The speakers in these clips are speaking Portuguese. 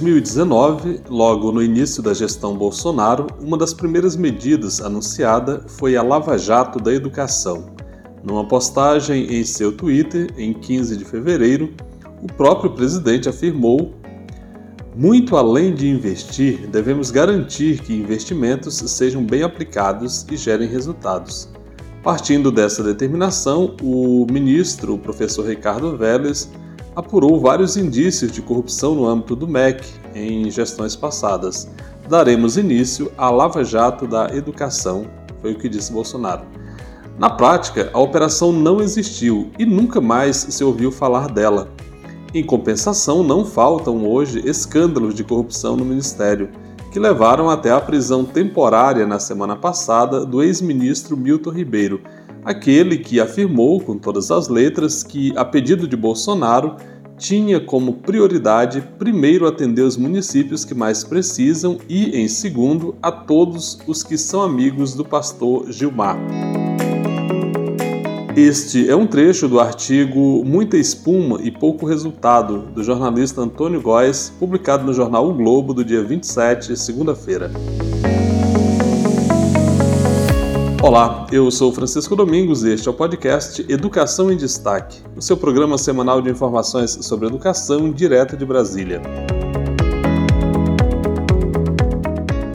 2019, logo no início da gestão Bolsonaro, uma das primeiras medidas anunciada foi a Lava Jato da Educação. Numa postagem em seu Twitter, em 15 de fevereiro, o próprio presidente afirmou: Muito além de investir, devemos garantir que investimentos sejam bem aplicados e gerem resultados. Partindo dessa determinação, o ministro, o professor Ricardo Vélez, apurou vários indícios de corrupção no âmbito do MEC em gestões passadas. Daremos início à Lava Jato da Educação, foi o que disse Bolsonaro. Na prática, a operação não existiu e nunca mais se ouviu falar dela. Em compensação, não faltam hoje escândalos de corrupção no Ministério, que levaram até a prisão temporária na semana passada do ex-ministro Milton Ribeiro, aquele que afirmou com todas as letras que, a pedido de Bolsonaro, tinha como prioridade primeiro atender os municípios que mais precisam e, em segundo, a todos os que são amigos do pastor Gilmar. Este é um trecho do artigo Muita Espuma e Pouco Resultado, do jornalista Antônio Góes, publicado no jornal O Globo do dia 27, segunda-feira. Olá, eu sou Francisco Domingos e este é o podcast Educação em Destaque, o seu programa semanal de informações sobre educação direto de Brasília.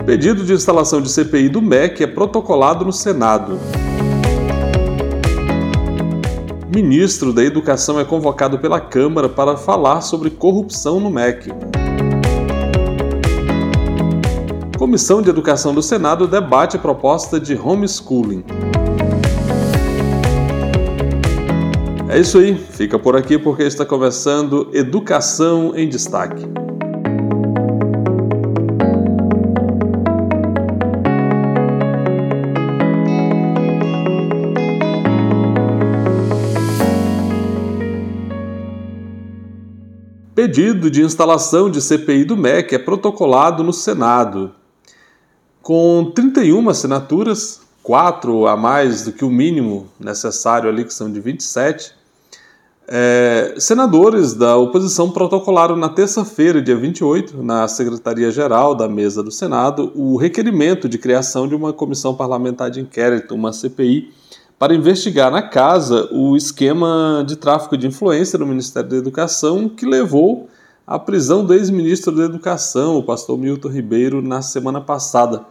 Pedido de instalação de CPI do MEC é protocolado no Senado. Ministro da Educação é convocado pela Câmara para falar sobre corrupção no MEC. Comissão de Educação do Senado debate proposta de homeschooling. É isso aí, fica por aqui porque está começando Educação em Destaque. Pedido de instalação de CPI do MEC é protocolado no Senado. Com 31 assinaturas, quatro a mais do que o mínimo necessário ali, que são de 27, é, senadores da oposição protocolaram na terça-feira, dia 28, na Secretaria-Geral da Mesa do Senado, o requerimento de criação de uma comissão parlamentar de inquérito, uma CPI, para investigar na casa o esquema de tráfico de influência no Ministério da Educação que levou à prisão do ex-ministro da Educação, o pastor Milton Ribeiro, na semana passada.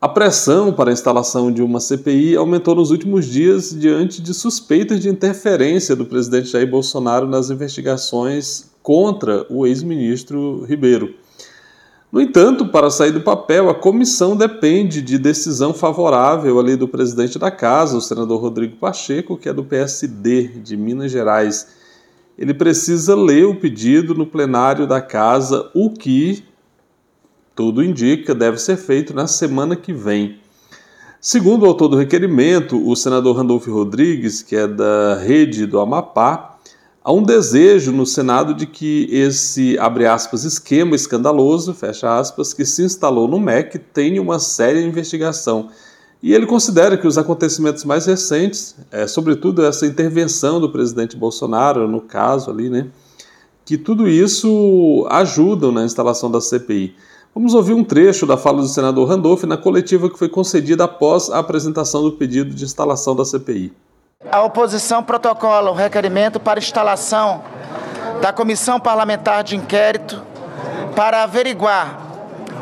A pressão para a instalação de uma CPI aumentou nos últimos dias diante de suspeitas de interferência do presidente Jair Bolsonaro nas investigações contra o ex-ministro Ribeiro. No entanto, para sair do papel, a comissão depende de decisão favorável ali do presidente da casa, o senador Rodrigo Pacheco, que é do PSD de Minas Gerais. Ele precisa ler o pedido no plenário da casa, o que tudo indica, deve ser feito na semana que vem. Segundo o autor do requerimento, o senador Randolfo Rodrigues, que é da rede do Amapá, há um desejo no Senado de que esse, aspas, esquema escandaloso, aspas, que se instalou no MEC tenha uma séria investigação. E ele considera que os acontecimentos mais recentes, é, sobretudo essa intervenção do presidente Bolsonaro, no caso ali, né, que tudo isso ajudam na instalação da CPI. Vamos ouvir um trecho da fala do senador Randolph na coletiva que foi concedida após a apresentação do pedido de instalação da CPI. A oposição protocola o requerimento para instalação da Comissão Parlamentar de Inquérito para averiguar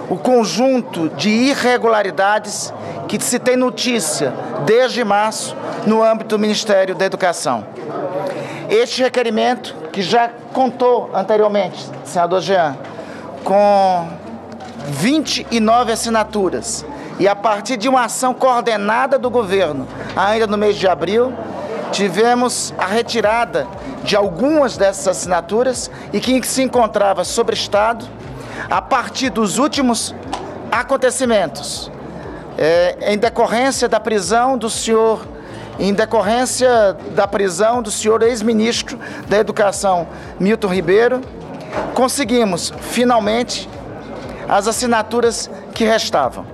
o conjunto de irregularidades que se tem notícia desde março no âmbito do Ministério da Educação. Este requerimento, que já contou anteriormente, senador Jean, com 29 assinaturas. E a partir de uma ação coordenada do governo, ainda no mês de abril, tivemos a retirada de algumas dessas assinaturas e que se encontrava sobre Estado. A partir dos últimos acontecimentos. É, em decorrência da prisão do senhor, em decorrência da prisão do senhor ex-ministro da Educação, Milton Ribeiro, conseguimos finalmente as assinaturas que restavam.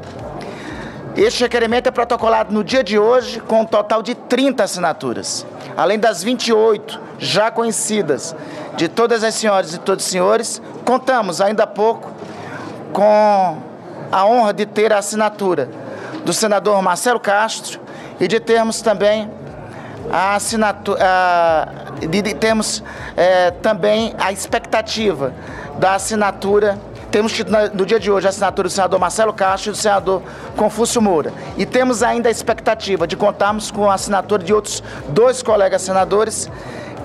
Este requerimento é protocolado no dia de hoje com um total de 30 assinaturas, além das 28 já conhecidas de todas as senhoras e todos os senhores. Contamos ainda há pouco com a honra de ter a assinatura do senador Marcelo Castro e de termos também a assinatura, de, de termos é, também a expectativa da assinatura temos tido no dia de hoje a assinatura do senador Marcelo Castro e do senador Confúcio Moura. E temos ainda a expectativa de contarmos com a assinatura de outros dois colegas senadores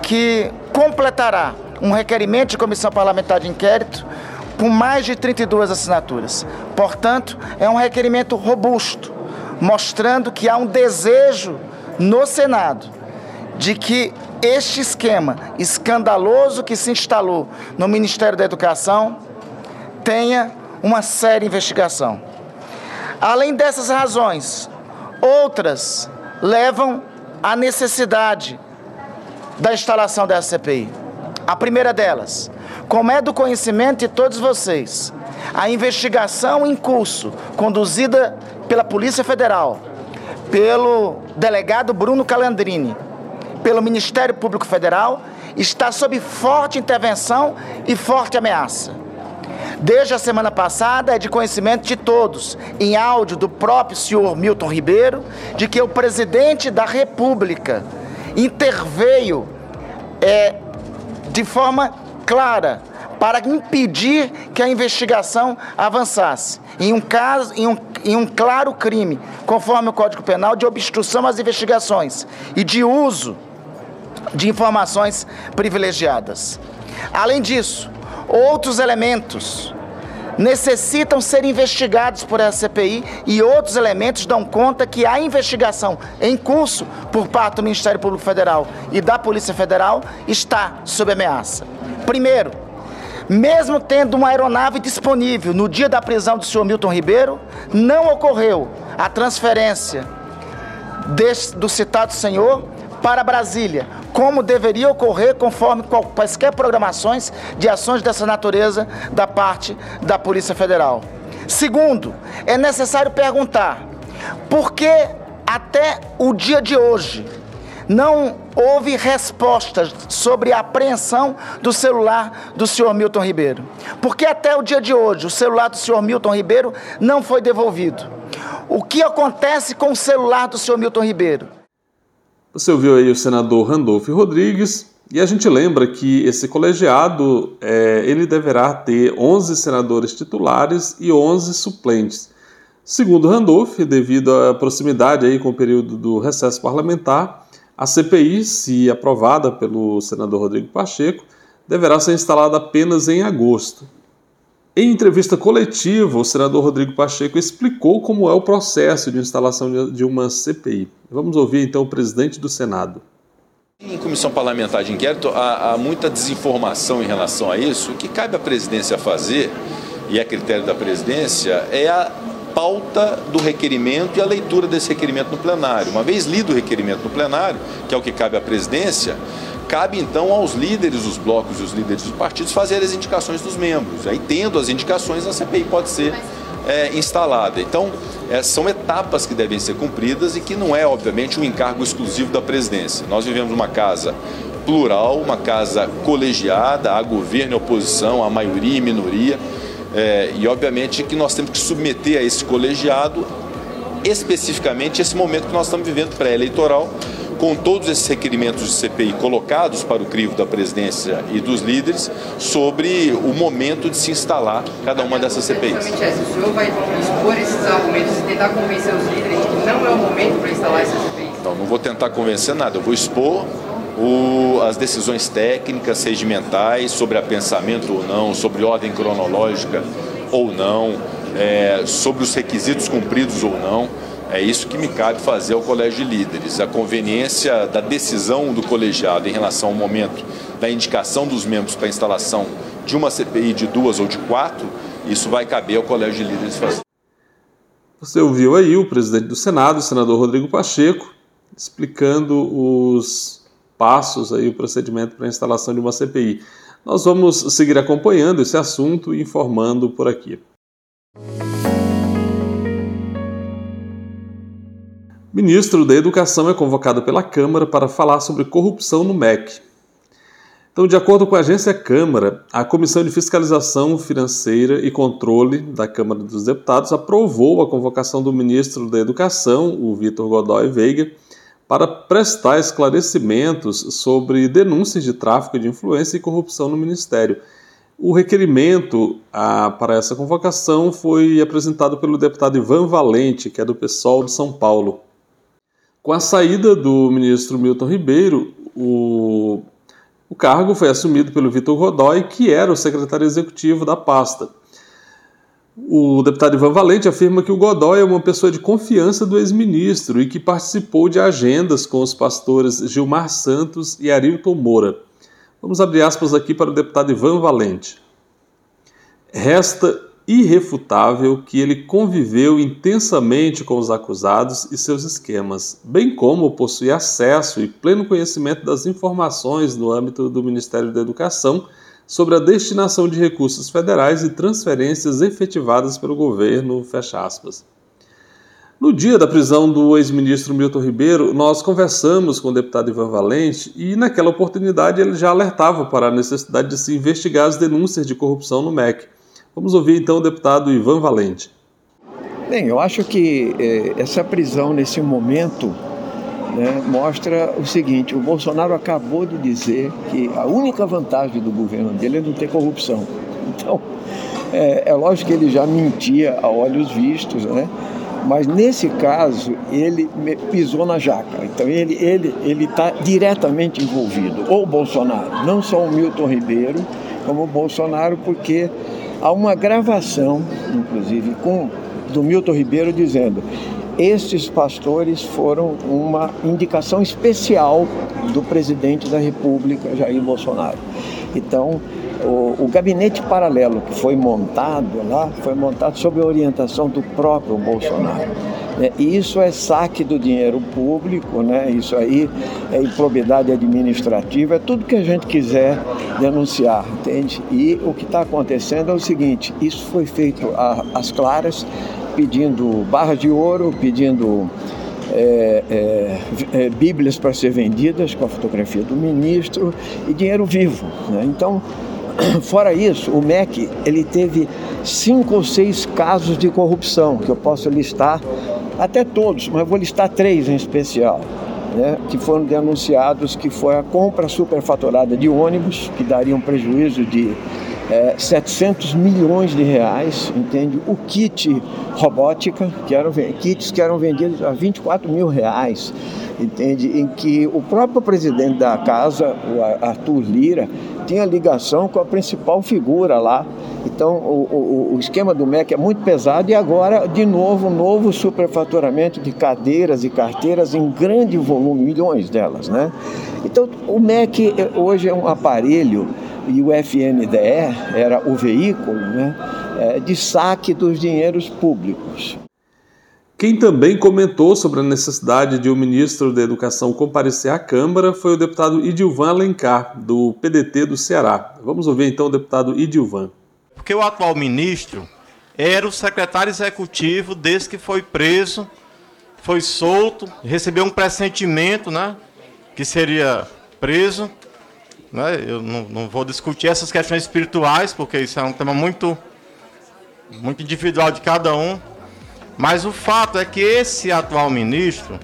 que completará um requerimento de comissão parlamentar de inquérito com mais de 32 assinaturas. Portanto, é um requerimento robusto, mostrando que há um desejo no Senado de que este esquema escandaloso que se instalou no Ministério da Educação tenha uma séria investigação. Além dessas razões, outras levam à necessidade da instalação dessa CPI. A primeira delas, como é do conhecimento de todos vocês, a investigação em curso, conduzida pela Polícia Federal, pelo delegado Bruno Calandrini, pelo Ministério Público Federal, está sob forte intervenção e forte ameaça. Desde a semana passada é de conhecimento de todos, em áudio do próprio senhor Milton Ribeiro, de que o presidente da República interveio é, de forma clara para impedir que a investigação avançasse. Em um caso, em um, em um claro crime, conforme o Código Penal, de obstrução às investigações e de uso de informações privilegiadas. Além disso, outros elementos necessitam ser investigados por essa CPI e outros elementos dão conta que a investigação em curso por parte do Ministério Público Federal e da Polícia Federal está sob ameaça. Primeiro, mesmo tendo uma aeronave disponível no dia da prisão do senhor Milton Ribeiro, não ocorreu a transferência desse, do citado senhor para Brasília, como deveria ocorrer conforme quaisquer programações de ações dessa natureza da parte da Polícia Federal. Segundo, é necessário perguntar por que até o dia de hoje não houve respostas sobre a apreensão do celular do senhor Milton Ribeiro. Porque até o dia de hoje o celular do senhor Milton Ribeiro não foi devolvido. O que acontece com o celular do senhor Milton Ribeiro? Você ouviu aí o senador Randolph Rodrigues e a gente lembra que esse colegiado é, ele deverá ter 11 senadores titulares e 11 suplentes. Segundo Randolph, devido à proximidade aí com o período do recesso parlamentar, a CPI, se aprovada pelo senador Rodrigo Pacheco, deverá ser instalada apenas em agosto. Em entrevista coletiva, o senador Rodrigo Pacheco explicou como é o processo de instalação de uma CPI. Vamos ouvir então o presidente do Senado. Em comissão parlamentar de inquérito, há, há, muita desinformação em relação a isso. O que cabe à presidência fazer, e é critério da presidência, é a pauta do requerimento e a leitura desse requerimento no plenário. Uma vez lido o requerimento no plenário, que é o que cabe à presidência, Cabe então aos líderes dos blocos e os líderes dos partidos fazerem as indicações dos membros. Aí, tendo as indicações, a CPI pode ser é, instalada. Então, é, são etapas que devem ser cumpridas e que não é, obviamente, um encargo exclusivo da presidência. Nós vivemos uma casa plural, uma casa colegiada, há governo e oposição, há maioria e minoria. É, e, obviamente, que nós temos que submeter a esse colegiado especificamente esse momento que nós estamos vivendo pré-eleitoral, com todos esses requerimentos de CPI colocados para o crivo da presidência e dos líderes sobre o momento de se instalar cada uma dessas CPIs. O senhor vai expor esses argumentos e tentar convencer os líderes de que não é o momento para instalar essas CPIs? Não, não vou tentar convencer nada, eu vou expor o, as decisões técnicas, regimentais, sobre a pensamento ou não, sobre ordem cronológica ou não, é, sobre os requisitos cumpridos ou não. É isso que me cabe fazer ao colégio de líderes. A conveniência da decisão do colegiado em relação ao momento da indicação dos membros para a instalação de uma CPI de duas ou de quatro, isso vai caber ao colégio de líderes fazer. Você ouviu aí o presidente do Senado, o senador Rodrigo Pacheco, explicando os passos aí, o procedimento para a instalação de uma CPI. Nós vamos seguir acompanhando esse assunto e informando por aqui. Ministro da Educação é convocado pela Câmara para falar sobre corrupção no MEC. Então, de acordo com a agência Câmara, a Comissão de Fiscalização Financeira e Controle da Câmara dos Deputados aprovou a convocação do ministro da Educação, o Vitor Godoy Veiga, para prestar esclarecimentos sobre denúncias de tráfico de influência e corrupção no Ministério. O requerimento a, para essa convocação foi apresentado pelo deputado Ivan Valente, que é do PSOL de São Paulo. Com a saída do ministro Milton Ribeiro, o, o cargo foi assumido pelo Vitor Godoy, que era o secretário executivo da pasta. O deputado Ivan Valente afirma que o Godoy é uma pessoa de confiança do ex-ministro e que participou de agendas com os pastores Gilmar Santos e Arilton Moura. Vamos abrir aspas aqui para o deputado Ivan Valente. Resta irrefutável que ele conviveu intensamente com os acusados e seus esquemas, bem como possui acesso e pleno conhecimento das informações no âmbito do Ministério da Educação sobre a destinação de recursos federais e transferências efetivadas pelo governo. No dia da prisão do ex-ministro Milton Ribeiro, nós conversamos com o deputado Ivan Valente e, naquela oportunidade, ele já alertava para a necessidade de se investigar as denúncias de corrupção no MEC. Vamos ouvir então o deputado Ivan Valente. Bem, eu acho que eh, essa prisão nesse momento né, mostra o seguinte: o Bolsonaro acabou de dizer que a única vantagem do governo dele é não ter corrupção. Então, é, é lógico que ele já mentia a olhos vistos, né? Mas nesse caso ele pisou na jaca. Então ele ele ele está diretamente envolvido. Ou Bolsonaro, não só o Milton Ribeiro, como o Bolsonaro, porque Há uma gravação, inclusive, com do Milton Ribeiro dizendo: estes pastores foram uma indicação especial do presidente da República, Jair Bolsonaro. Então, o, o, gabinete paralelo que foi montado lá foi montado sob a orientação do próprio Bolsonaro. Né? E isso é saque do dinheiro público, né? isso aí é improbidade administrativa, é tudo que a gente quiser denunciar, entende? E o que está acontecendo é o seguinte: isso foi feito às claras, pedindo barras de ouro, pedindo é, é, é, bíblias para ser vendidas com a fotografia do ministro e dinheiro vivo. Né? Então, fora isso, o MEC ele teve cinco ou seis casos de corrupção que eu posso listar até todos, mas vou listar três em especial. Né, que foram denunciados que foi a compra superfaturada de ônibus, que daria um prejuízo de é, 700 milhões de reais, entende? O kit robótica, que eram kits que eram vendidos a 24 mil reais, entende? Em que o próprio presidente da casa, o Arthur Lira, tinha ligação com a principal figura lá então, o, o, o, esquema do MEC é muito pesado e agora, de novo, um novo superfaturamento de cadeiras e carteiras em grande volume, milhões delas, né? Então, o MEC hoje é um aparelho e o FNDE era o veículo né, é, de saque dos dinheiros públicos. Quem também comentou sobre a necessidade de o ministro da Educação comparecer à Câmara foi o deputado Idilvan Alencar, do PDT do Ceará. Vamos ouvir então o deputado Idilvan. Porque o atual ministro era o secretário executivo desde que foi preso, foi solto, recebeu um pressentimento, né? Que seria preso. Né, eu não, não vou discutir essas questões espirituais, porque isso é um tema muito, muito individual de cada um. Mas o fato é que esse atual ministro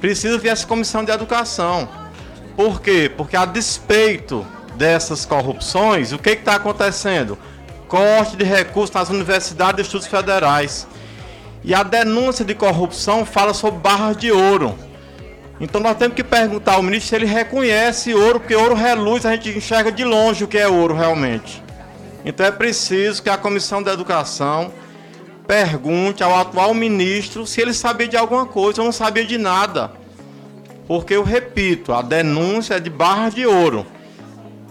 precisa vir essa comissão de educação. Por quê? Porque a despeito dessas corrupções, o que está acontecendo? corte de recursos nas universidades e estudos federais. E a denúncia de corrupção fala sobre barras de ouro. Então nós temos que perguntar ao ministro se ele reconhece ouro, porque ouro reluz, a gente enxerga de longe o que é ouro realmente. Então é preciso que a Comissão da Educação pergunte ao atual ministro se ele sabia de alguma coisa ou não sabia de nada. Porque eu repito, a denúncia é de barras de ouro.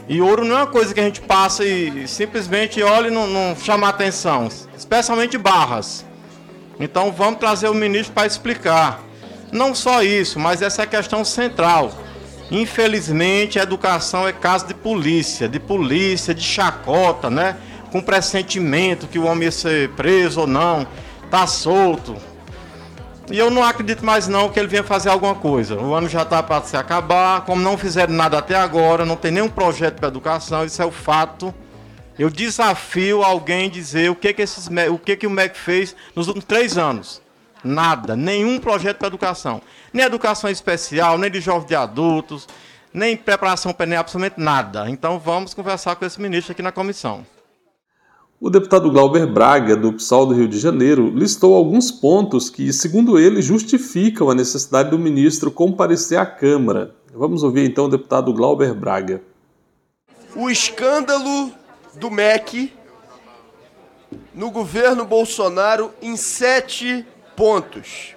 E ouro não é uma coisa que a gente passa e simplesmente olha e não, não chama atenção, especialmente barras. Então vamos trazer o ministro para explicar. Não só isso, mas essa é a questão central. Infelizmente, a educação é caso de polícia, de polícia, de chacota, né? Com pressentimento que o homem ia ser preso ou não, tá solto. E eu não acredito mais não que ele venha fazer alguma coisa. O ano já está para se acabar, como não fizeram nada até agora, não tem nenhum projeto para educação, isso é o fato. Eu desafio alguém dizer o que que, esses, o, que que o MEC fez nos últimos três anos. Nada, nenhum projeto para educação. Nem educação especial, nem de jovens de adultos, nem preparação para nem absolutamente nada. Então vamos conversar com esse ministro aqui na comissão. O deputado Glauber Braga, do PSOL do Rio de Janeiro, listou alguns pontos que, segundo ele, justificam a necessidade do ministro comparecer à Câmara. Vamos ouvir então o deputado Glauber Braga. O escândalo do MEC no governo Bolsonaro em sete pontos.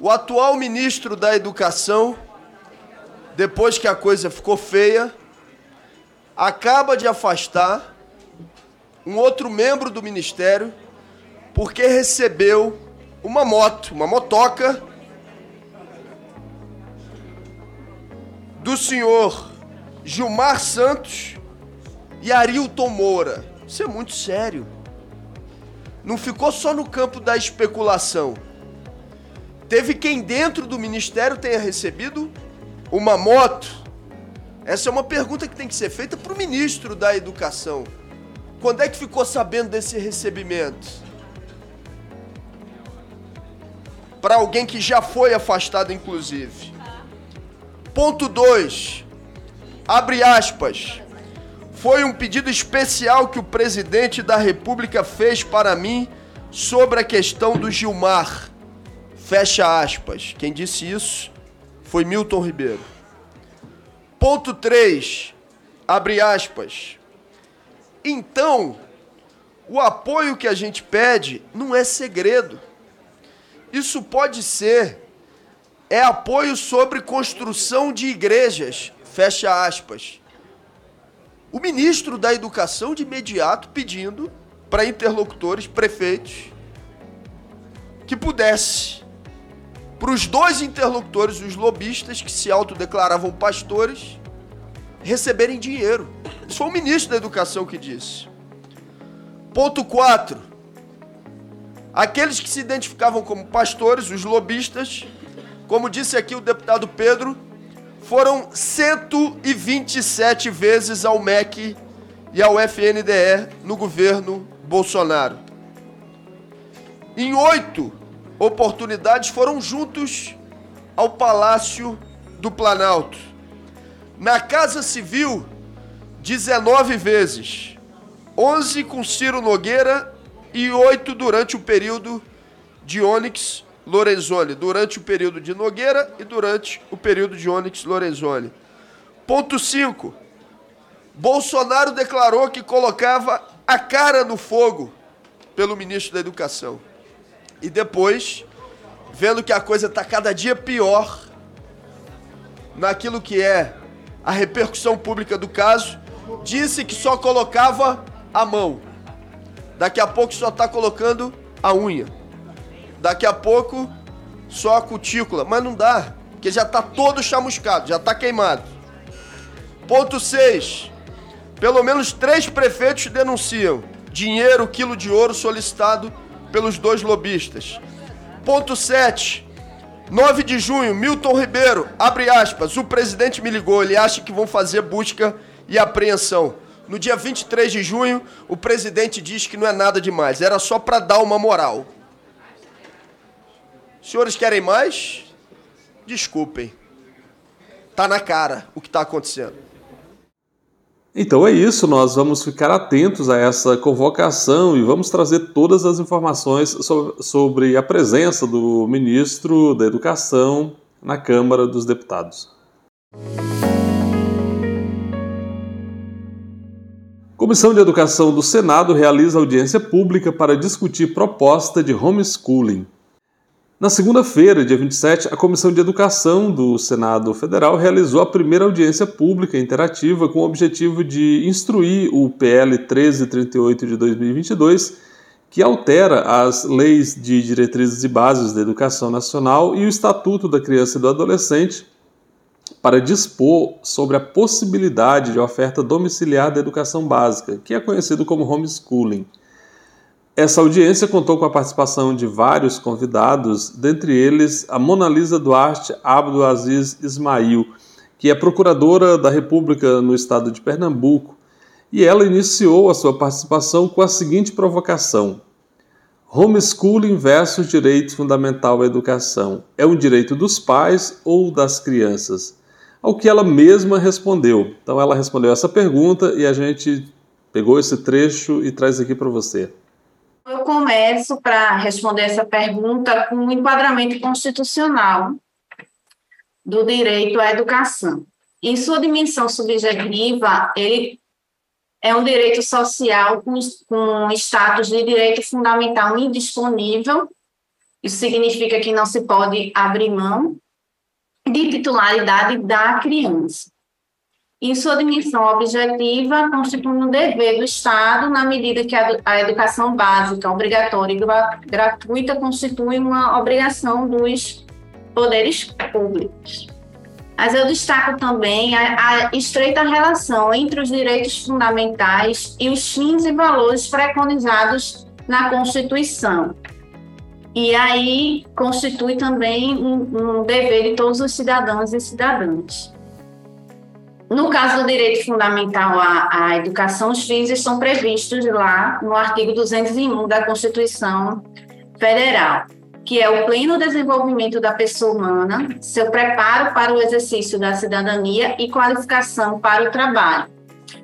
O atual ministro da Educação, depois que a coisa ficou feia, acaba de afastar um outro membro do ministério porque recebeu uma moto, uma motoca do senhor Gilmar Santos e Arilton Moura. Isso é muito sério. Não ficou só no campo da especulação. Teve quem dentro do ministério tenha recebido uma moto. Essa é uma pergunta que tem que ser feita para o ministro da Educação. Quando é que ficou sabendo desse recebimento? Para alguém que já foi afastado, inclusive. Ponto 2. Abre aspas. Foi um pedido especial que o presidente da República fez para mim sobre a questão do Gilmar. Fecha aspas. Quem disse isso foi Milton Ribeiro. Ponto 3. Abre aspas. Então, o apoio que a gente pede não é segredo. Isso pode ser é apoio sobre construção de igrejas, fecha aspas. O ministro da Educação de imediato pedindo para interlocutores, prefeitos, que pudesse, para os dois interlocutores, os lobistas que se autodeclaravam pastores, receberem dinheiro. Isso foi o ministro da Educação que disse. Ponto 4. Aqueles que se identificavam como pastores, os lobistas, como disse aqui o deputado Pedro, foram 127 vezes ao MEC e ao FNDE no governo Bolsonaro. Em oito oportunidades foram juntos ao Palácio do Planalto. Na Casa Civil, 19 vezes. 11 com Ciro Nogueira e 8 durante o período de Onyx Lorenzoni, durante o período de Nogueira e durante o período de Onyx Lorenzoni. Ponto 5. Bolsonaro declarou que colocava a cara no fogo pelo ministro da Educação. E depois, vendo que a coisa está cada dia pior naquilo que é a repercussão pública do caso, disse que só colocava a mão. Daqui a pouco só está colocando a unha. Daqui a pouco só a cutícula. Mas não dá, porque já está todo chamuscado, já está queimado. Ponto 6. Pelo menos três prefeitos denunciam dinheiro, quilo de ouro solicitado pelos dois lobistas. Ponto 7. 9 de junho, Milton Ribeiro, abre aspas, o presidente me ligou, ele acha que vão fazer busca e apreensão. No dia 23 de junho, o presidente diz que não é nada demais, era só para dar uma moral. Senhores querem mais? Desculpem. Tá na cara o que está acontecendo. Então é isso, nós vamos ficar atentos a essa convocação e vamos trazer todas as informações sobre a presença do ministro da Educação na Câmara dos Deputados. Comissão de Educação do Senado realiza audiência pública para discutir proposta de homeschooling. Na segunda-feira, dia 27, a Comissão de Educação do Senado Federal realizou a primeira audiência pública interativa com o objetivo de instruir o PL 1338 de 2022, que altera as leis de diretrizes e bases da educação nacional e o Estatuto da Criança e do Adolescente para dispor sobre a possibilidade de oferta domiciliar da educação básica, que é conhecido como homeschooling. Essa audiência contou com a participação de vários convidados, dentre eles a Mona Lisa Duarte Abdo Aziz Ismail, que é procuradora da República no estado de Pernambuco, e ela iniciou a sua participação com a seguinte provocação: Homeschooling versus direito fundamental à educação. É um direito dos pais ou das crianças? Ao que ela mesma respondeu. Então ela respondeu essa pergunta e a gente pegou esse trecho e traz aqui para você. Eu começo para responder essa pergunta com um enquadramento constitucional do direito à educação. Em sua dimensão subjetiva, ele é um direito social com, com status de direito fundamental indisponível. Isso significa que não se pode abrir mão de titularidade da criança em sua dimensão objetiva, constitui um dever do Estado, na medida que a, educação básica, obrigatória e gratuita constitui uma obrigação dos poderes públicos. Mas eu destaco também a, a estreita relação entre os direitos fundamentais e os fins e valores preconizados na Constituição. E aí constitui também um, um dever de todos os cidadãos e cidadãs. No caso do direito fundamental à, à educação, os fins estão previstos lá no artigo 201 da Constituição Federal, que é o pleno desenvolvimento da pessoa humana, seu preparo para o exercício da cidadania e qualificação para o trabalho.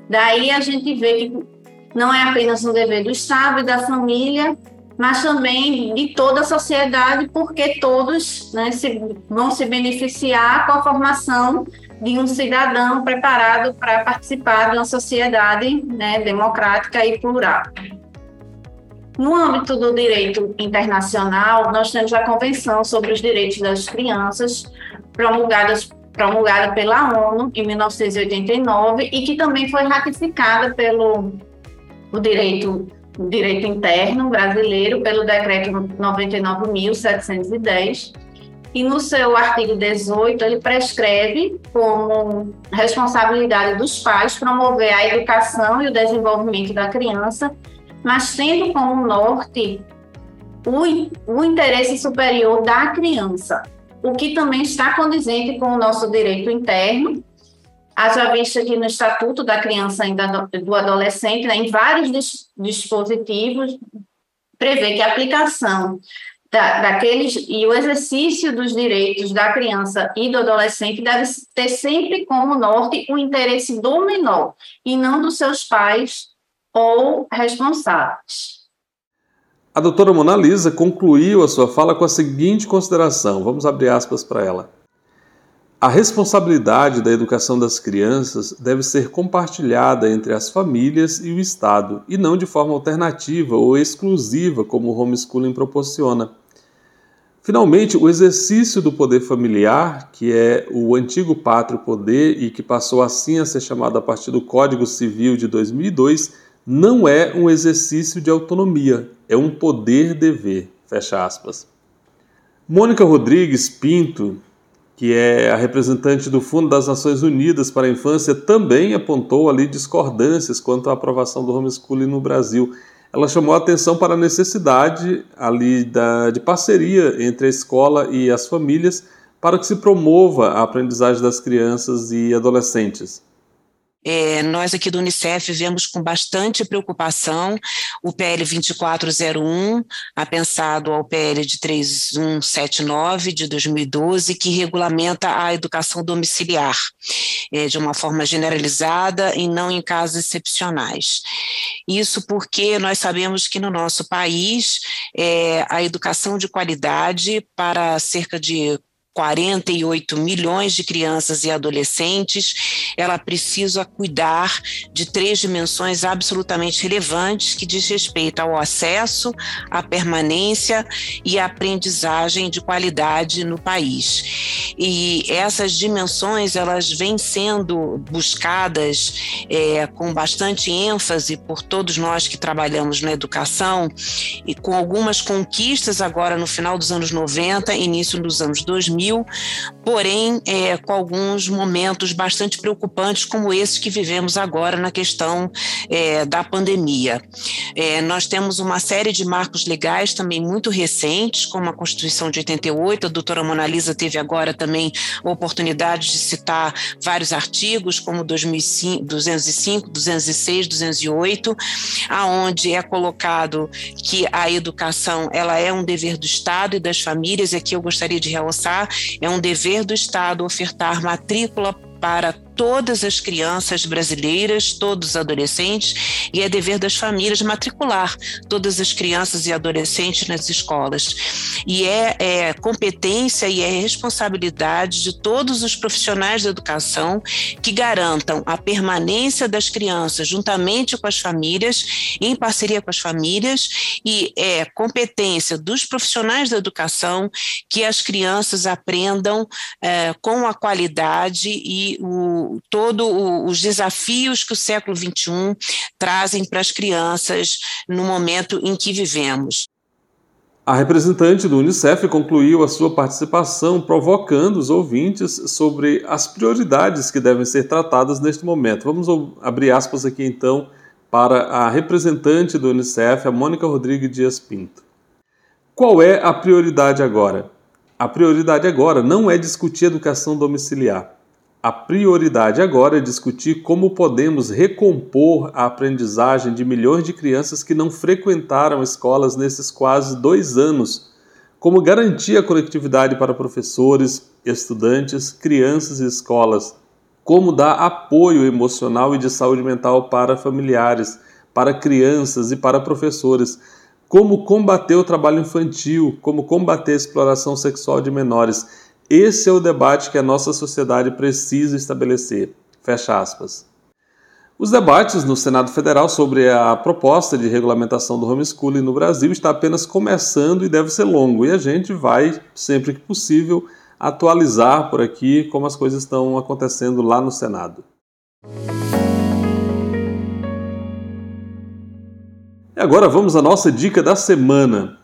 Daí a gente vê que não é apenas um dever do Estado e da família, mas também de toda a sociedade, porque todos né, se, vão se beneficiar com a formação de um cidadão preparado para participar de uma sociedade né, democrática e plural. No âmbito do direito internacional, nós temos a Convenção sobre os Direitos das Crianças, promulgada, promulgada pela ONU em 1989 e que também foi ratificada pelo o direito, direito interno brasileiro pelo Decreto 99.710 e no seu artigo 18 ele prescreve como responsabilidade dos pais promover a educação e o desenvolvimento da criança, mas tendo como norte o, o interesse superior da criança, o que também está condizente com o nosso direito interno, haja vista que no Estatuto da Criança e do Adolescente, né, em vários dispositivos, prevê que a aplicação da, daqueles e o exercício dos direitos da criança e do adolescente deve ter sempre como norte o interesse do menor e não dos seus pais ou responsáveis. A doutora Mona Lisa concluiu a sua fala com a seguinte consideração, vamos abrir aspas para ela. A responsabilidade da educação das crianças deve ser compartilhada entre as famílias e o Estado, e não de forma alternativa ou exclusiva, como o homeschooling proporciona. Finalmente, o exercício do poder familiar, que é o antigo pátrio poder e que passou assim a ser chamado a partir do Código Civil de 2002, não é um exercício de autonomia, é um poder-dever. Fecha aspas. Mônica Rodrigues Pinto, que é a representante do Fundo das Nações Unidas para a Infância, também apontou ali discordâncias quanto à aprovação do homeschooling no Brasil ela chamou a atenção para a necessidade ali da, de parceria entre a escola e as famílias para que se promova a aprendizagem das crianças e adolescentes. É, nós aqui do Unicef vemos com bastante preocupação o PL 2401, apensado ao PL de 3179 de 2012, que regulamenta a educação domiciliar é, de uma forma generalizada e não em casos excepcionais. Isso porque nós sabemos que no nosso país é, a educação de qualidade para cerca de 48 milhões de crianças e adolescentes, ela precisa cuidar de três dimensões absolutamente relevantes que diz respeito ao acesso, à permanência e à aprendizagem de qualidade no país. E essas dimensões elas vêm sendo buscadas é, com bastante ênfase por todos nós que trabalhamos na educação e com algumas conquistas agora no final dos anos 90, início dos anos 2000, mil porém é, com alguns momentos bastante preocupantes como esse que vivemos agora na questão é, da pandemia. É, nós temos uma série de marcos legais também muito recentes, como a Constituição de 88, a doutora Mona Lisa teve agora também a oportunidade de citar vários artigos, como 2005, 205, 206, 208, aonde é colocado que a educação ela é um dever do Estado e das famílias, e aqui eu gostaria de realçar, é um dever do Estado ofertar matrícula para todas as crianças brasileiras, todos os adolescentes, e é dever das famílias matricular todas as crianças e adolescentes nas escolas. E é, é competência e é responsabilidade de todos os profissionais da educação que garantam a permanência das crianças juntamente com as famílias, em parceria com as famílias, e é competência dos profissionais da educação que as crianças aprendam é, com a qualidade e o todos os desafios que o século XXI trazem para as crianças no momento em que vivemos. A representante do Unicef concluiu a sua participação provocando os ouvintes sobre as prioridades que devem ser tratadas neste momento. Vamos abrir aspas aqui então para a representante do Unicef, a Mônica Rodrigues Dias Pinto. Qual é a prioridade agora? A prioridade agora não é discutir educação domiciliar. A prioridade agora é discutir como podemos recompor a aprendizagem de milhões de crianças que não frequentaram escolas nesses quase dois anos, como garantir a conectividade para professores, estudantes, crianças e escolas, como dar apoio emocional e de saúde mental para familiares, para crianças e para professores, como combater o trabalho infantil, como combater a exploração sexual de menores esse é o debate que a nossa sociedade precisa estabelecer. Fecha aspas. Os debates no Senado Federal sobre a proposta de regulamentação do homeschooling no Brasil está apenas começando e deve ser longo, e a gente vai, sempre que possível, atualizar por aqui como as coisas estão acontecendo lá no Senado. E agora vamos à nossa dica da semana.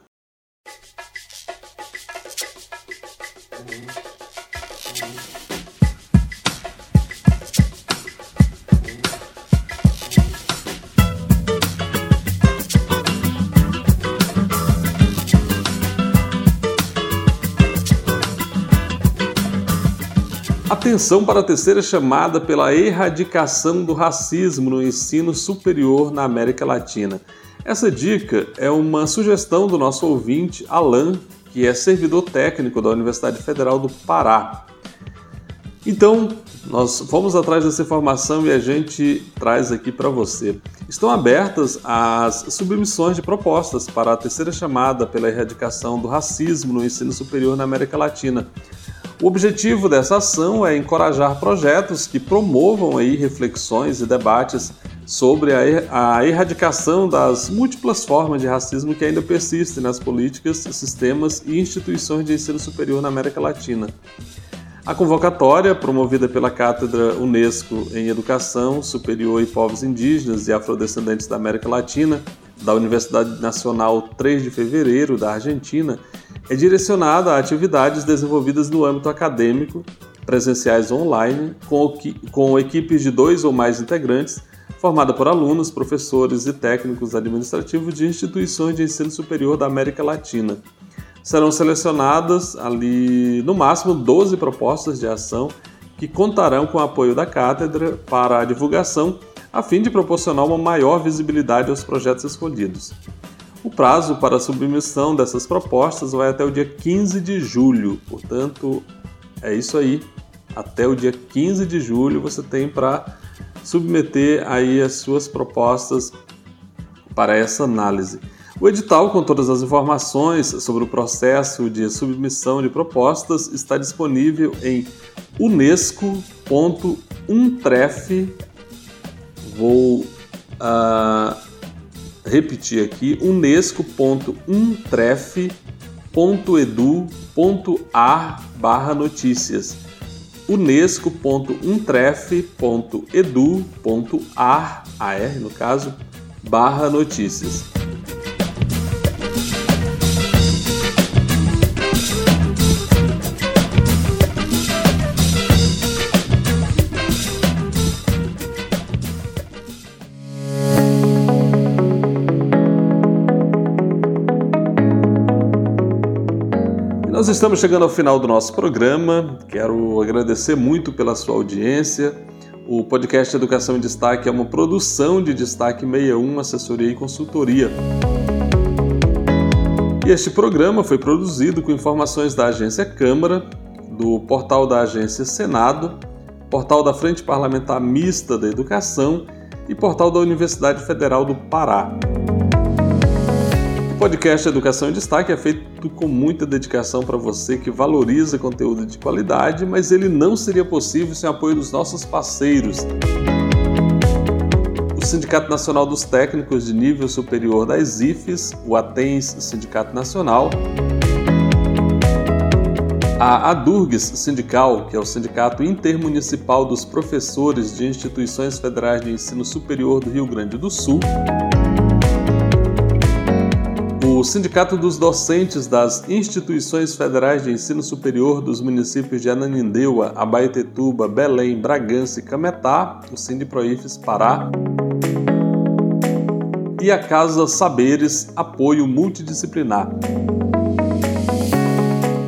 Atenção para a terceira chamada pela erradicação do racismo no ensino superior na América Latina. Essa dica é uma sugestão do nosso ouvinte Alan, que é servidor técnico da Universidade Federal do Pará. Então, nós fomos atrás dessa informação e a gente traz aqui para você. Estão abertas as submissões de propostas para a terceira chamada pela erradicação do racismo no ensino superior na América Latina. O objetivo dessa ação é encorajar projetos que promovam aí reflexões e debates sobre a erradicação das múltiplas formas de racismo que ainda persistem nas políticas, sistemas e instituições de ensino superior na América Latina. A convocatória, promovida pela Cátedra Unesco em Educação Superior e Povos Indígenas e Afrodescendentes da América Latina, da Universidade Nacional 3 de Fevereiro da Argentina, é direcionada a atividades desenvolvidas no âmbito acadêmico, presenciais online, com, com equipes de dois ou mais integrantes, formada por alunos, professores e técnicos administrativos de instituições de ensino superior da América Latina. Serão selecionadas ali, no máximo, 12 propostas de ação que contarão com o apoio da cátedra para a divulgação, a fim de proporcionar uma maior visibilidade aos projetos escolhidos. O prazo para a submissão dessas propostas vai até o dia 15 de julho, portanto, é isso aí. Até o dia 15 de julho você tem para submeter aí as suas propostas para essa análise. O edital, com todas as informações sobre o processo de submissão de propostas, está disponível em unesco.untref. Vou uh, repetir aqui: unesco.untref.edu.ar notícias unesco.untref.edu.ar, no caso, barra notícias. Nós estamos chegando ao final do nosso programa. Quero agradecer muito pela sua audiência. O podcast Educação em Destaque é uma produção de Destaque 61, assessoria e consultoria. E este programa foi produzido com informações da Agência Câmara, do portal da Agência Senado, portal da Frente Parlamentar Mista da Educação e portal da Universidade Federal do Pará podcast Educação em Destaque é feito com muita dedicação para você que valoriza conteúdo de qualidade, mas ele não seria possível sem o apoio dos nossos parceiros. O Sindicato Nacional dos Técnicos de Nível Superior das IFES, o ATENS Sindicato Nacional, a ADURGS Sindical, que é o Sindicato Intermunicipal dos Professores de Instituições Federais de Ensino Superior do Rio Grande do Sul, o Sindicato dos Docentes das Instituições Federais de Ensino Superior dos municípios de Ananindeua, Abaetetuba, Belém, Bragança e Cametá, o Sindiproifes Pará, e a Casa Saberes Apoio Multidisciplinar.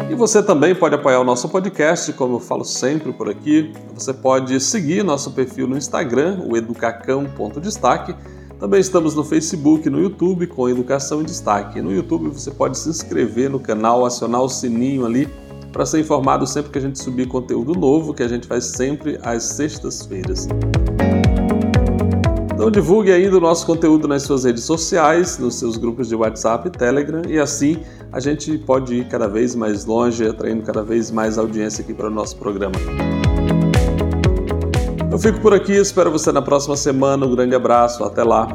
E você também pode apoiar o nosso podcast, como eu falo sempre por aqui. Você pode seguir nosso perfil no Instagram, o educacão.destaque, também estamos no Facebook e no YouTube com Educação em Destaque. No YouTube você pode se inscrever no canal, acionar o sininho ali para ser informado sempre que a gente subir conteúdo novo, que a gente faz sempre às sextas-feiras. Então divulgue ainda o nosso conteúdo nas suas redes sociais, nos seus grupos de WhatsApp e Telegram, e assim a gente pode ir cada vez mais longe, atraindo cada vez mais audiência aqui para o nosso programa. Eu fico por aqui, espero você na próxima semana. Um grande abraço, até lá.